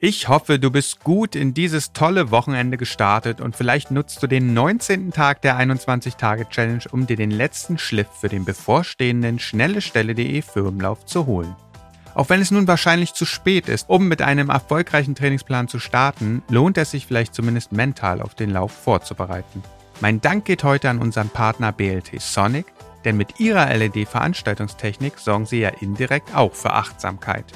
Ich hoffe, du bist gut in dieses tolle Wochenende gestartet und vielleicht nutzt du den 19. Tag der 21-Tage-Challenge, um dir den letzten Schliff für den bevorstehenden schnellestelle.de Firmenlauf zu holen. Auch wenn es nun wahrscheinlich zu spät ist, um mit einem erfolgreichen Trainingsplan zu starten, lohnt es sich vielleicht zumindest mental auf den Lauf vorzubereiten. Mein Dank geht heute an unseren Partner BLT Sonic, denn mit ihrer LED-Veranstaltungstechnik sorgen sie ja indirekt auch für Achtsamkeit.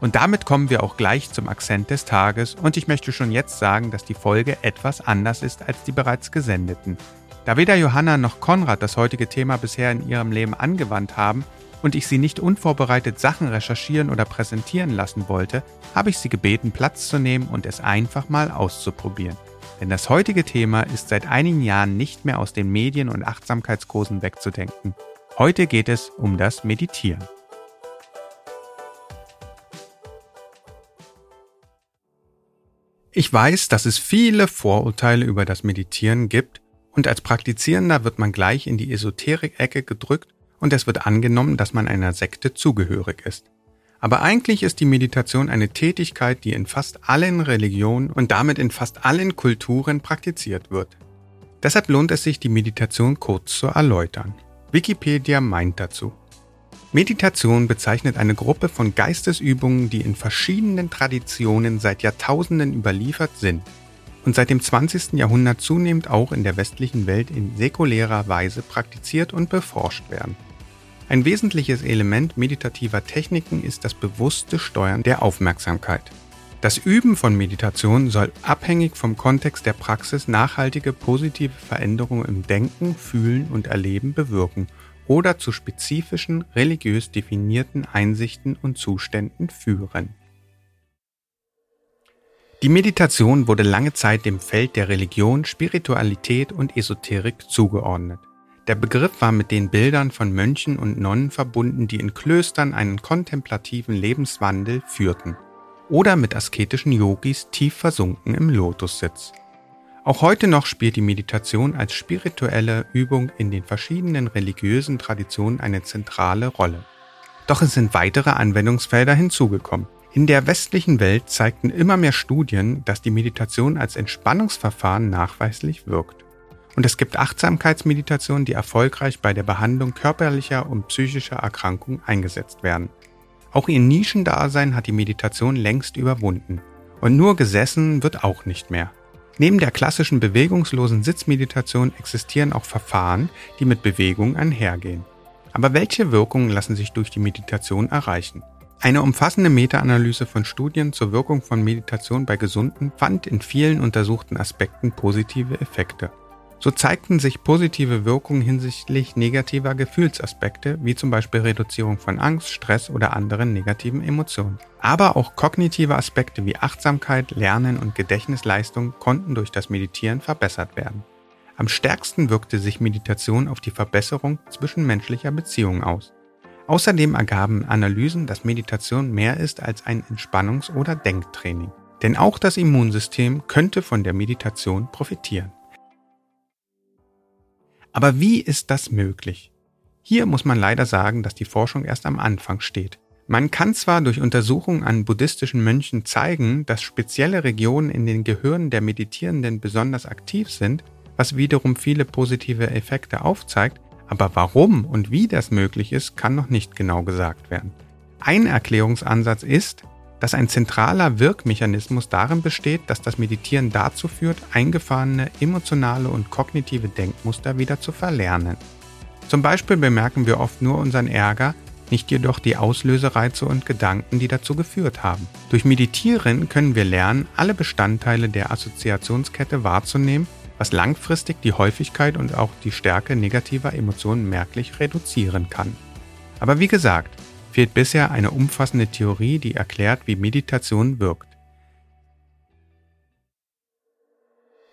Und damit kommen wir auch gleich zum Akzent des Tages und ich möchte schon jetzt sagen, dass die Folge etwas anders ist als die bereits gesendeten. Da weder Johanna noch Konrad das heutige Thema bisher in ihrem Leben angewandt haben und ich sie nicht unvorbereitet Sachen recherchieren oder präsentieren lassen wollte, habe ich sie gebeten, Platz zu nehmen und es einfach mal auszuprobieren. Denn das heutige Thema ist seit einigen Jahren nicht mehr aus den Medien und Achtsamkeitskursen wegzudenken. Heute geht es um das Meditieren. Ich weiß, dass es viele Vorurteile über das Meditieren gibt und als Praktizierender wird man gleich in die Esoterik-Ecke gedrückt und es wird angenommen, dass man einer Sekte zugehörig ist. Aber eigentlich ist die Meditation eine Tätigkeit, die in fast allen Religionen und damit in fast allen Kulturen praktiziert wird. Deshalb lohnt es sich, die Meditation kurz zu erläutern. Wikipedia meint dazu. Meditation bezeichnet eine Gruppe von Geistesübungen, die in verschiedenen Traditionen seit Jahrtausenden überliefert sind und seit dem 20. Jahrhundert zunehmend auch in der westlichen Welt in säkulärer Weise praktiziert und beforscht werden. Ein wesentliches Element meditativer Techniken ist das bewusste Steuern der Aufmerksamkeit. Das Üben von Meditation soll abhängig vom Kontext der Praxis nachhaltige positive Veränderungen im Denken, Fühlen und Erleben bewirken oder zu spezifischen religiös definierten Einsichten und Zuständen führen. Die Meditation wurde lange Zeit dem Feld der Religion, Spiritualität und Esoterik zugeordnet. Der Begriff war mit den Bildern von Mönchen und Nonnen verbunden, die in Klöstern einen kontemplativen Lebenswandel führten, oder mit asketischen Yogis tief versunken im Lotussitz. Auch heute noch spielt die Meditation als spirituelle Übung in den verschiedenen religiösen Traditionen eine zentrale Rolle. Doch es sind weitere Anwendungsfelder hinzugekommen. In der westlichen Welt zeigten immer mehr Studien, dass die Meditation als Entspannungsverfahren nachweislich wirkt. Und es gibt Achtsamkeitsmeditationen, die erfolgreich bei der Behandlung körperlicher und psychischer Erkrankungen eingesetzt werden. Auch ihr Nischendasein hat die Meditation längst überwunden. Und nur gesessen wird auch nicht mehr. Neben der klassischen bewegungslosen Sitzmeditation existieren auch Verfahren, die mit Bewegung einhergehen. Aber welche Wirkungen lassen sich durch die Meditation erreichen? Eine umfassende Meta-Analyse von Studien zur Wirkung von Meditation bei Gesunden fand in vielen untersuchten Aspekten positive Effekte. So zeigten sich positive Wirkungen hinsichtlich negativer Gefühlsaspekte, wie zum Beispiel Reduzierung von Angst, Stress oder anderen negativen Emotionen. Aber auch kognitive Aspekte wie Achtsamkeit, Lernen und Gedächtnisleistung konnten durch das Meditieren verbessert werden. Am stärksten wirkte sich Meditation auf die Verbesserung zwischenmenschlicher Beziehungen aus. Außerdem ergaben Analysen, dass Meditation mehr ist als ein Entspannungs- oder Denktraining. Denn auch das Immunsystem könnte von der Meditation profitieren. Aber wie ist das möglich? Hier muss man leider sagen, dass die Forschung erst am Anfang steht. Man kann zwar durch Untersuchungen an buddhistischen Mönchen zeigen, dass spezielle Regionen in den Gehirnen der Meditierenden besonders aktiv sind, was wiederum viele positive Effekte aufzeigt, aber warum und wie das möglich ist, kann noch nicht genau gesagt werden. Ein Erklärungsansatz ist, dass ein zentraler Wirkmechanismus darin besteht, dass das Meditieren dazu führt, eingefahrene emotionale und kognitive Denkmuster wieder zu verlernen. Zum Beispiel bemerken wir oft nur unseren Ärger, nicht jedoch die Auslösereize und Gedanken, die dazu geführt haben. Durch Meditieren können wir lernen, alle Bestandteile der Assoziationskette wahrzunehmen, was langfristig die Häufigkeit und auch die Stärke negativer Emotionen merklich reduzieren kann. Aber wie gesagt, fehlt bisher eine umfassende Theorie, die erklärt, wie Meditation wirkt.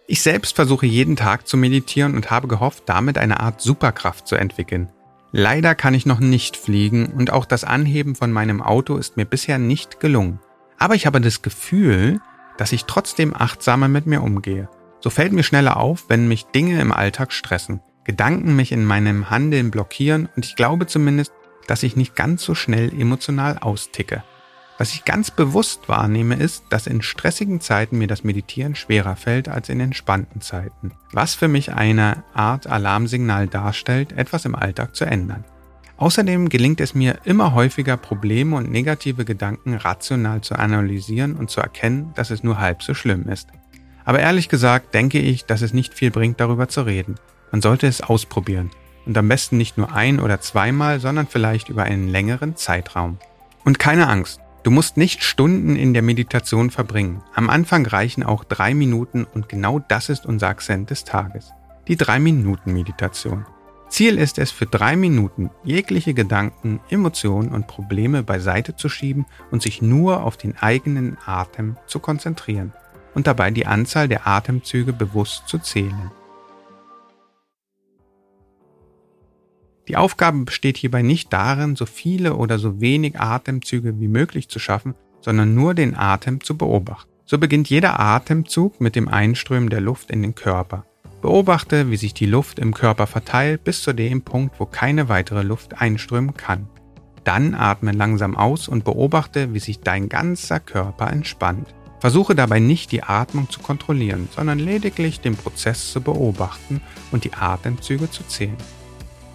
Ich selbst versuche jeden Tag zu meditieren und habe gehofft, damit eine Art Superkraft zu entwickeln. Leider kann ich noch nicht fliegen und auch das Anheben von meinem Auto ist mir bisher nicht gelungen. Aber ich habe das Gefühl, dass ich trotzdem achtsamer mit mir umgehe. So fällt mir schneller auf, wenn mich Dinge im Alltag stressen, Gedanken mich in meinem Handeln blockieren und ich glaube zumindest, dass ich nicht ganz so schnell emotional austicke. Was ich ganz bewusst wahrnehme, ist, dass in stressigen Zeiten mir das Meditieren schwerer fällt als in entspannten Zeiten, was für mich eine Art Alarmsignal darstellt, etwas im Alltag zu ändern. Außerdem gelingt es mir immer häufiger, Probleme und negative Gedanken rational zu analysieren und zu erkennen, dass es nur halb so schlimm ist. Aber ehrlich gesagt denke ich, dass es nicht viel bringt, darüber zu reden. Man sollte es ausprobieren. Und am besten nicht nur ein oder zweimal, sondern vielleicht über einen längeren Zeitraum. Und keine Angst, du musst nicht Stunden in der Meditation verbringen. Am Anfang reichen auch drei Minuten und genau das ist unser Akzent des Tages. Die drei Minuten Meditation. Ziel ist es, für drei Minuten jegliche Gedanken, Emotionen und Probleme beiseite zu schieben und sich nur auf den eigenen Atem zu konzentrieren und dabei die Anzahl der Atemzüge bewusst zu zählen. Die Aufgabe besteht hierbei nicht darin, so viele oder so wenig Atemzüge wie möglich zu schaffen, sondern nur den Atem zu beobachten. So beginnt jeder Atemzug mit dem Einströmen der Luft in den Körper. Beobachte, wie sich die Luft im Körper verteilt bis zu dem Punkt, wo keine weitere Luft einströmen kann. Dann atme langsam aus und beobachte, wie sich dein ganzer Körper entspannt. Versuche dabei nicht die Atmung zu kontrollieren, sondern lediglich den Prozess zu beobachten und die Atemzüge zu zählen.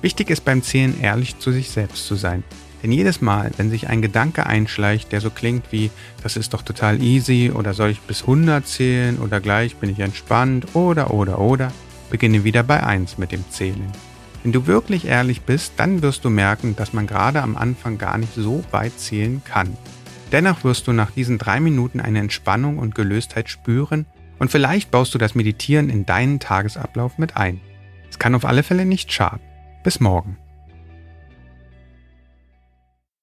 Wichtig ist beim Zählen ehrlich zu sich selbst zu sein. Denn jedes Mal, wenn sich ein Gedanke einschleicht, der so klingt wie, das ist doch total easy oder soll ich bis 100 zählen oder gleich bin ich entspannt oder oder oder, beginne wieder bei 1 mit dem Zählen. Wenn du wirklich ehrlich bist, dann wirst du merken, dass man gerade am Anfang gar nicht so weit zählen kann. Dennoch wirst du nach diesen drei Minuten eine Entspannung und Gelöstheit spüren und vielleicht baust du das Meditieren in deinen Tagesablauf mit ein. Es kann auf alle Fälle nicht schaden. Bis morgen.